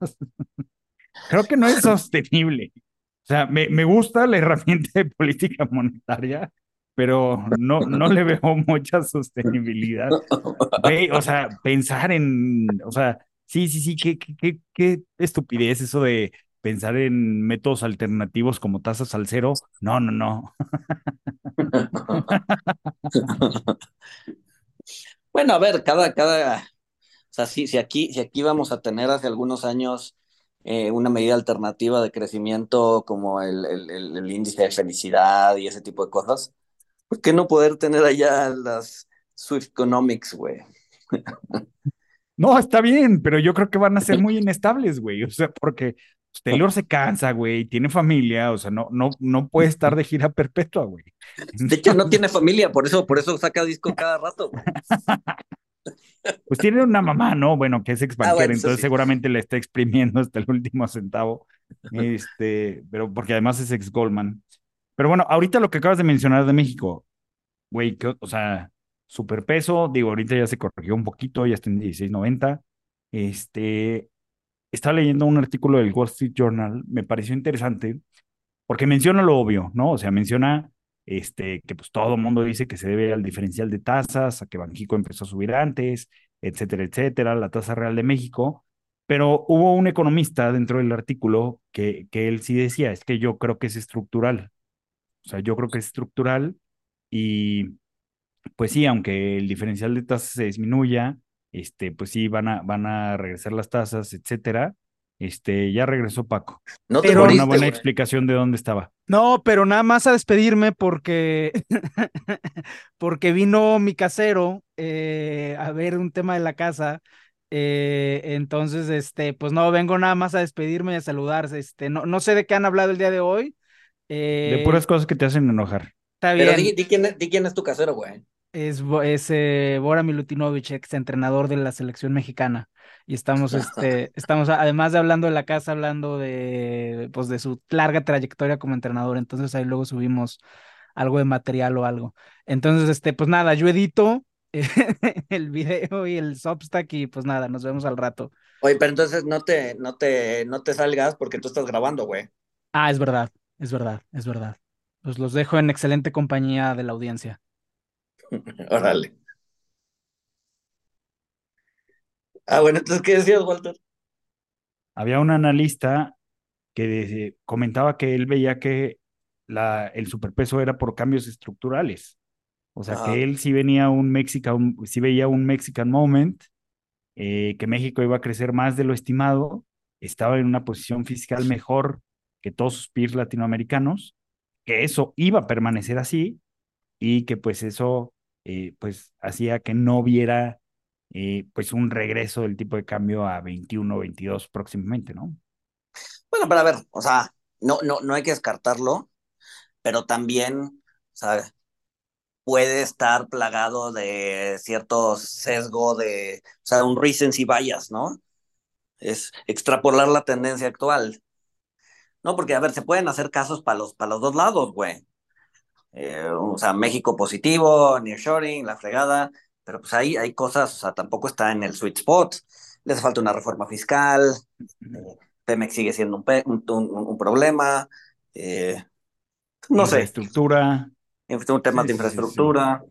Creo que no es sostenible. O sea, me, me gusta la herramienta de política monetaria, pero no, no le veo mucha sostenibilidad. o sea, pensar en, o sea, sí, sí, sí, qué, qué, qué estupidez eso de pensar en métodos alternativos como tasas al cero. No, no, no. Bueno, a ver, cada, cada, o sea, si, si aquí, si aquí vamos a tener hace algunos años eh, una medida alternativa de crecimiento como el, el, el, índice de felicidad y ese tipo de cosas, ¿Por qué no poder tener allá las Swift Economics, güey? No, está bien, pero yo creo que van a ser muy inestables, güey. O sea, porque Taylor se cansa, güey, tiene familia, o sea, no, no, no puede estar de gira perpetua, güey. De hecho, no tiene familia, por eso, por eso saca disco cada rato, güey. Pues tiene una mamá, ¿no? Bueno, que es ex ah, entonces seguramente le está exprimiendo hasta el último centavo. Este, pero porque además es ex Goldman. Pero bueno, ahorita lo que acabas de mencionar de México, güey, o sea, superpeso, digo, ahorita ya se corrigió un poquito, ya está en 16.90. Este, estaba leyendo un artículo del Wall Street Journal, me pareció interesante, porque menciona lo obvio, ¿no? O sea, menciona este, que pues todo el mundo dice que se debe al diferencial de tasas, a que Banjico empezó a subir antes, etcétera, etcétera, la tasa real de México, pero hubo un economista dentro del artículo que, que él sí decía, es que yo creo que es estructural, o sea, yo creo que es estructural y pues sí, aunque el diferencial de tasas se disminuya, este, pues sí, van a, van a regresar las tasas, etcétera. Este, ya regresó Paco. No te pero una buena explicación de dónde estaba. No, pero nada más a despedirme porque, porque vino mi casero eh, a ver un tema de la casa. Eh, entonces, este, pues no, vengo nada más a despedirme y a saludarse. Este, no, no sé de qué han hablado el día de hoy, de puras eh, cosas que te hacen enojar. Está bien. Pero di, quién, di quién es tu casero, güey. es, es eh, Bora Milutinovic, ex entrenador de la selección mexicana. Y estamos, este, estamos, además de hablando de la casa, hablando de, pues, de su larga trayectoria como entrenador. Entonces ahí luego subimos algo de material o algo. Entonces, este, pues nada, yo edito el video y el Substack y pues nada, nos vemos al rato. Oye, pero entonces no te, no te, no te salgas porque tú estás grabando, güey. Ah, es verdad, es verdad, es verdad. Pues los dejo en excelente compañía de la audiencia. Órale. Ah, bueno, entonces, ¿qué decías, Walter? Había un analista que comentaba que él veía que la, el superpeso era por cambios estructurales. O sea, que él sí venía un Mexican, sí veía un Mexican moment, eh, que México iba a crecer más de lo estimado, estaba en una posición fiscal mejor que todos sus peers latinoamericanos, que eso iba a permanecer así y que pues eso eh, pues hacía que no viera eh, pues un regreso del tipo de cambio a 21 22 próximamente, ¿no? Bueno, pero a ver, o sea, no, no, no hay que descartarlo, pero también, puede estar plagado de cierto sesgo de, o sea, un recency bias, ¿no? Es extrapolar la tendencia actual. No, porque, a ver, se pueden hacer casos para los, para los dos lados, güey. Eh, o sea, México positivo, nearshoring, la fregada, pero pues ahí hay cosas, o sea, tampoco está en el sweet spot. Les falta una reforma fiscal, eh, Pemex sigue siendo un, pe- un, un- un problema, eh, no sé, Infraestructura. un tema Sí, de sí, sí, sí. infraestructura.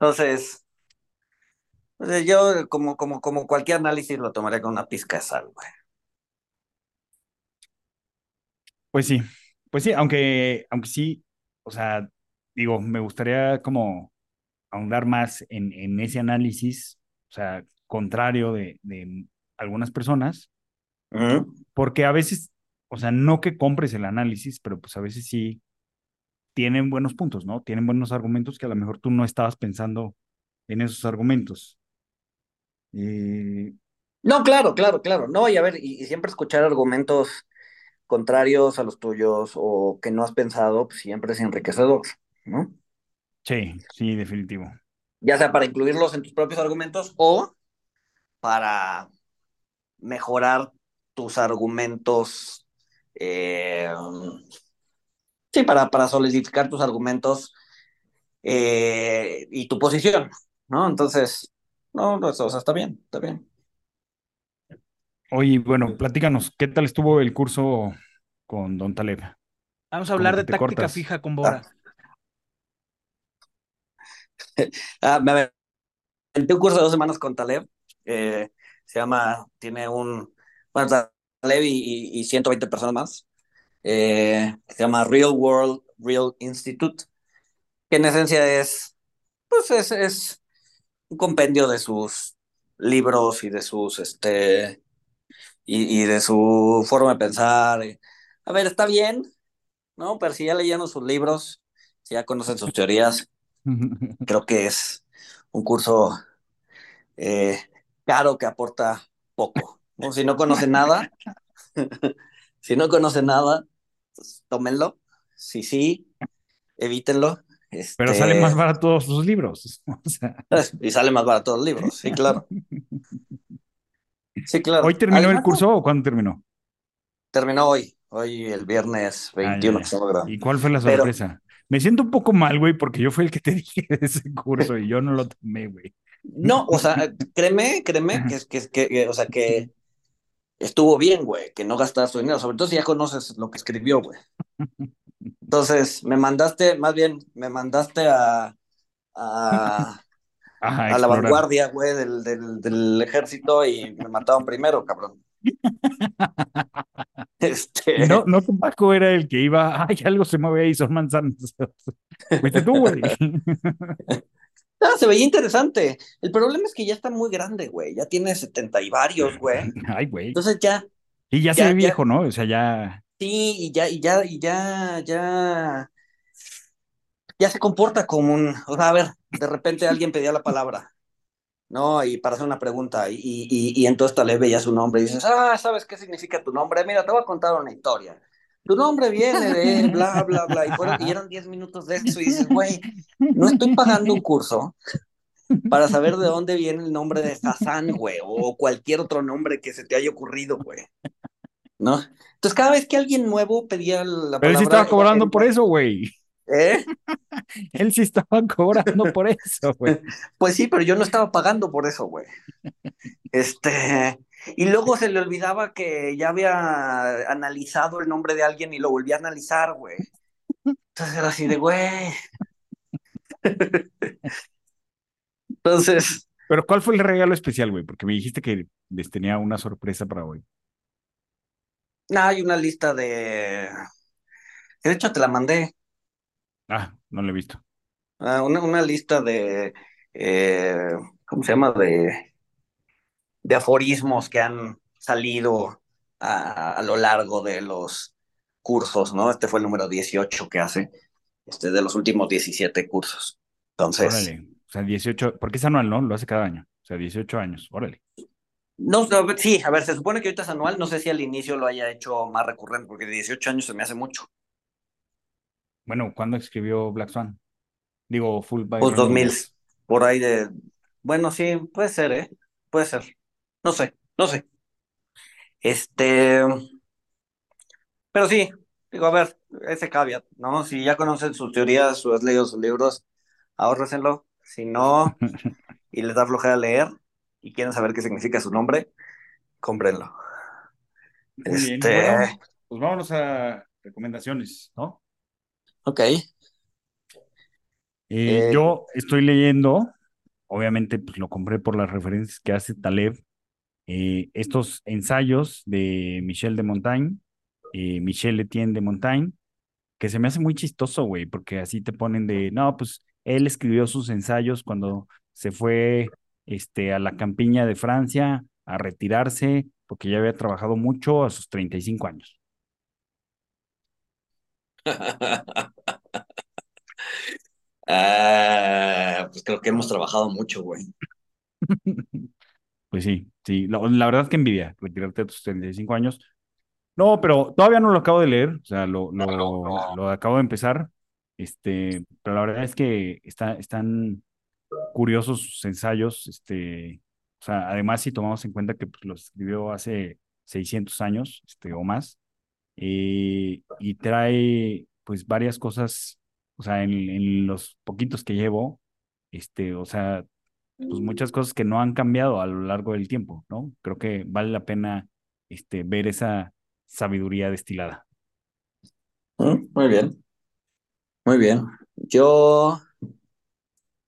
Entonces, pues, yo como, como, como cualquier análisis lo tomaría con una pizca de sal, güey. Pues sí, pues sí, aunque, aunque sí, o sea, digo, me gustaría como ahondar más en, en ese análisis, o sea, contrario de, de algunas personas, porque a veces, o sea, no que compres el análisis, pero pues a veces sí tienen buenos puntos, ¿no? Tienen buenos argumentos que a lo mejor tú no estabas pensando en esos argumentos. Eh, No, claro, claro, claro. No, y a ver, y, y siempre escuchar argumentos contrarios a los tuyos o que no has pensado, pues siempre es enriquecedor, ¿no? sí, sí, definitivo. Ya sea para incluirlos en tus propios argumentos o para mejorar tus argumentos, eh, sí, para, para solidificar tus argumentos eh, y tu posición, ¿no? Entonces, no, no, eso, o sea, está bien, está bien. Oye, bueno, platícanos, ¿qué tal estuvo el curso con Don Taleb? Vamos a hablar de táctica cortas. fija con Bora. Ah, me aventé un curso de dos semanas con Taleb. eh, se llama, tiene un, bueno, Taleb y, y, y 120 personas más. eh, se llama Real World Real Institute, que en esencia es, pues es, es un compendio de sus libros y de sus, este, y, y de su forma de pensar. y- a ver, está bien, ¿no? Pero si ya leyeron sus libros, si ya conocen sus teorías, creo que es un curso eh, caro que aporta poco. ¿no? Si no conocen nada, si no conocen nada, pues tómenlo. Si sí, evítenlo. Pero Este, salen más baratos sus libros. O sea, Y sale más barato los libros, sí, claro. Sí, claro. ¿Hoy terminó el curso o cuándo terminó? Terminó hoy, hoy el viernes Ah, ya, 21 ya. que estamos grabando. ¿Y cuál fue la Pero- sorpresa? Me siento un poco mal, güey, porque yo fui el que te dije de ese curso y yo no lo tomé, güey. No, o sea, créeme, créeme que, que, que, que, o sea, que estuvo bien, güey, que no gastaste tu dinero, sobre todo si ya conoces lo que escribió, güey. Entonces, me mandaste, más bien, me mandaste a, a, Ajá, a la explorar. vanguardia, güey, del, del, del ejército y me mataron primero, cabrón. Este, no, no que Paco era el que iba, ay, algo se mueve ahí, son manzanas. Fuiste tú, güey. Se veía interesante. El problema es que ya está muy grande, güey. Ya tiene setenta y varios, güey. Ay, güey. Entonces ya, Y ya, ya- se ve ya- viejo, ¿no? O sea, ya. sí, y ya, y ya, y ya, ya, ya se comporta como un, o sea, a ver, de repente alguien pedía la palabra, ¿no? Y para hacer una pregunta, y, y, y entonces tal vez veía su nombre y dices, ah, ¿sabes qué significa tu nombre? Mira, te voy a contar una historia. tu nombre viene de bla, bla, bla, y, fueron, y eran 10 minutos de eso, y dices, güey, no estoy pagando un curso para saber de dónde viene el nombre de Hassan, güey, o cualquier otro nombre que se te haya ocurrido, güey. ¿No? Entonces, cada vez que alguien nuevo pedía la Pero palabra... sí estaba cobrando por eso, güey. ¿Eh? Él sí estaba cobrando por eso, güey. Pues sí, pero yo no estaba pagando por eso, güey. Este, y luego se le olvidaba que ya había analizado el nombre de alguien y lo volvía a analizar, güey. Entonces era así de, güey. Entonces, Pero ¿cuál fue el regalo especial, güey? Porque me dijiste que les tenía una sorpresa para hoy. nada, hay una lista de... De hecho, te la mandé. Ah, no lo he visto. Ah, una, una lista de... eh, ¿cómo se llama? De, de aforismos que han salido a, a lo largo de los cursos, ¿no? Este fue el número 18 que hace, este, de los últimos 17 cursos. Entonces, Órale. O sea, 18, porque es anual, ¿no? Lo hace cada año. O sea, 18 años. Órale. no, a ver, sí, a ver, se supone que ahorita es anual, no sé si al inicio lo haya hecho más recurrente, porque 18 años se me hace mucho. Bueno, ¿cuándo escribió Black Swan? Digo, Full by Pues Running 2000, Bulls. por ahí de... Bueno, sí, puede ser, ¿eh? Puede ser. No sé, no sé. Este... Pero sí, digo, a ver, ese caveat, ¿no? Si ya conocen sus teorías o has leído sus libros, ahórrenselo. Si no, y les da flojera leer y quieren saber qué significa su nombre, cómprenlo. Muy bien. Este, Bueno, pues vámonos a recomendaciones, ¿no? Ok. Eh, Eh, yo estoy leyendo, obviamente, pues lo compré por las referencias que hace Taleb, eh, estos ensayos de Michel de Montaigne, Michel Etienne de Montaigne, que se me hace muy chistoso, güey, porque así te ponen de, no, pues él escribió sus ensayos cuando se fue este, a la campiña de Francia a retirarse, porque ya había trabajado mucho a sus 35 años. Ah, pues creo que hemos trabajado mucho, güey. Pues sí, sí, la, la verdad es que envidia retirarte a tus 35 años. No, pero todavía no lo acabo de leer, o sea, lo, lo, lo acabo de empezar, este, pero la verdad es que está, están curiosos sus ensayos, este, o sea, además si tomamos en cuenta que pues, los escribió hace 600 años, este, o más, eh, y trae pues varias cosas, o sea, en, en los poquitos que llevo, este, o sea, pues muchas cosas que no han cambiado a lo largo del tiempo, ¿no? Creo que vale la pena este, ver esa sabiduría destilada. Mm, Muy bien, muy bien. Yo,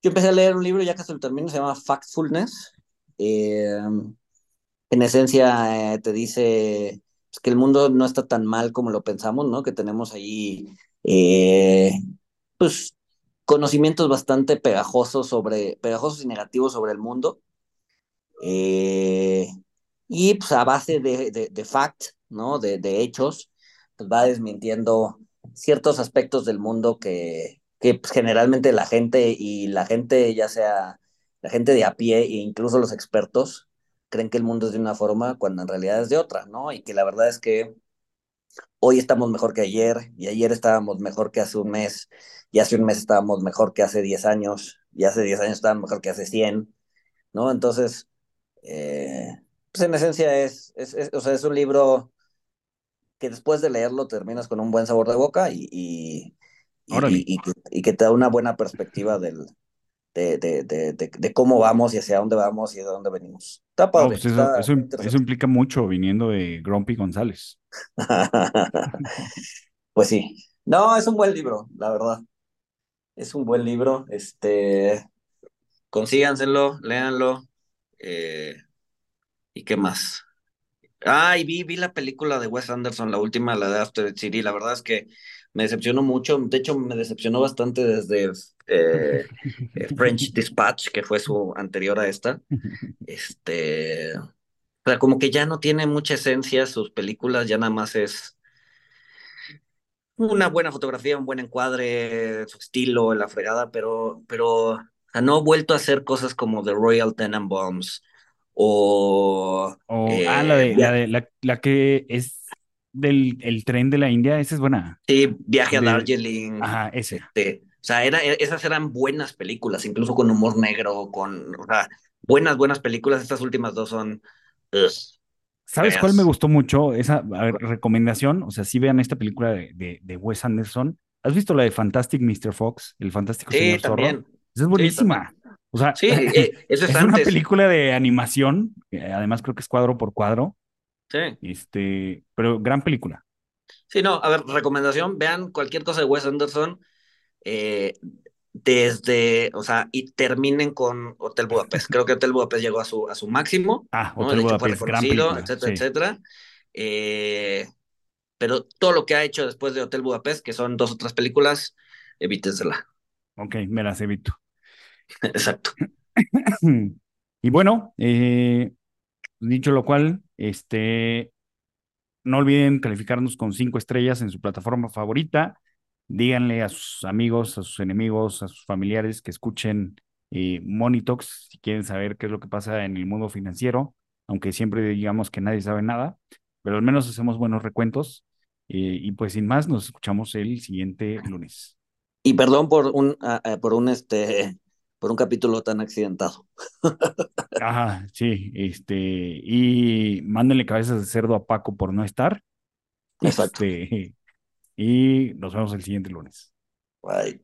yo empecé a leer un libro ya casi lo termino, se llama Factfulness. Eh, en esencia, eh, te dice que el mundo no está tan mal como lo pensamos, ¿no? Que tenemos ahí, eh, pues, conocimientos bastante pegajosos sobre, pegajosos y negativos sobre el mundo. Eh, y pues a base de, de, fact, ¿no? De, de hechos, pues va desmintiendo ciertos aspectos del mundo que, que pues, generalmente la gente y la gente, ya sea la gente de a pie e incluso los expertos, creen que el mundo es de una forma cuando en realidad es de otra, ¿no? Y que la verdad es que hoy estamos mejor que ayer, y ayer estábamos mejor que hace un mes, y hace un mes estábamos mejor que hace 10 años, y hace 10 años estábamos mejor que hace 100, ¿no? Entonces, eh, pues en esencia es, es, es, o sea, es un libro que después de leerlo terminas con un buen sabor de boca y, y, y, Órale. y que, y que te da una buena perspectiva del, de, de, de, de, cómo vamos y hacia dónde vamos y de dónde venimos. Está No, padre, pues eso, está eso, implica mucho viniendo de Grumpy González. Pues sí. No, es un buen libro, la verdad. Es un buen libro. Este, consíganselo, léanlo. Eh, ¿y qué más? Ah, y vi, vi la película de Wes Anderson, la última, la de After City. La verdad es que me decepcionó mucho. De hecho, me decepcionó bastante desde eh, eh, French Dispatch, que fue su anterior a esta. Este, o sea, como que ya no tiene mucha esencia sus películas, ya nada más es una buena fotografía, un buen encuadre, su estilo, la fregada, pero, pero o sea, no ha vuelto a hacer cosas como The Royal Tenenbaums o O, ah, la eh, de, la de, la, la que es del el tren de la India, esa es buena. Sí, Viaje a De- Darjeeling. Ajá, ese. este, o sea, era, e- esas eran buenas películas, incluso con humor negro, con, o sea, buenas, buenas películas. Estas últimas dos son. ugh. ¿Sabes Feas. cuál me gustó mucho? Esa a ver, recomendación, o sea, si vean esta película de, de, de Wes Anderson. ¿Has visto la de Fantastic Mr. Fox? El fantástico Sí, señor zorro. también. Esa es buenísima. o sea, Sí, eh, eso es, es una antes. película de animación, que además creo que es cuadro por cuadro, Sí. este, pero gran película. Sí, no, a ver, recomendación, vean cualquier cosa de Wes Anderson, eh, desde, o sea, y terminen con Hotel Budapest. Creo que Hotel Budapest llegó a su, a su máximo, Ah, ¿no? Hotel De hecho, fue Budapest, gran película. etcétera, sí. etcétera. Eh, pero todo lo que ha hecho después de Hotel Budapest, que son dos o tres películas, evítensela. Ok, me las evito. Exacto. Y bueno, eh, dicho lo cual, este, no olviden calificarnos con cinco estrellas en su plataforma favorita. Díganle a sus amigos, a sus enemigos, a sus familiares que escuchen eh, Talks si quieren saber qué es lo que pasa en el mundo financiero, aunque siempre digamos que nadie sabe nada, pero al menos hacemos buenos recuentos. eh, y pues sin más, nos escuchamos el siguiente lunes. Y perdón por un, ah, ah, por un, este, por un capítulo tan accidentado. Ajá, sí, este, y mándenle cabezas de cerdo a Paco por no estar. Exacto. Este, y nos vemos el siguiente lunes. Bye.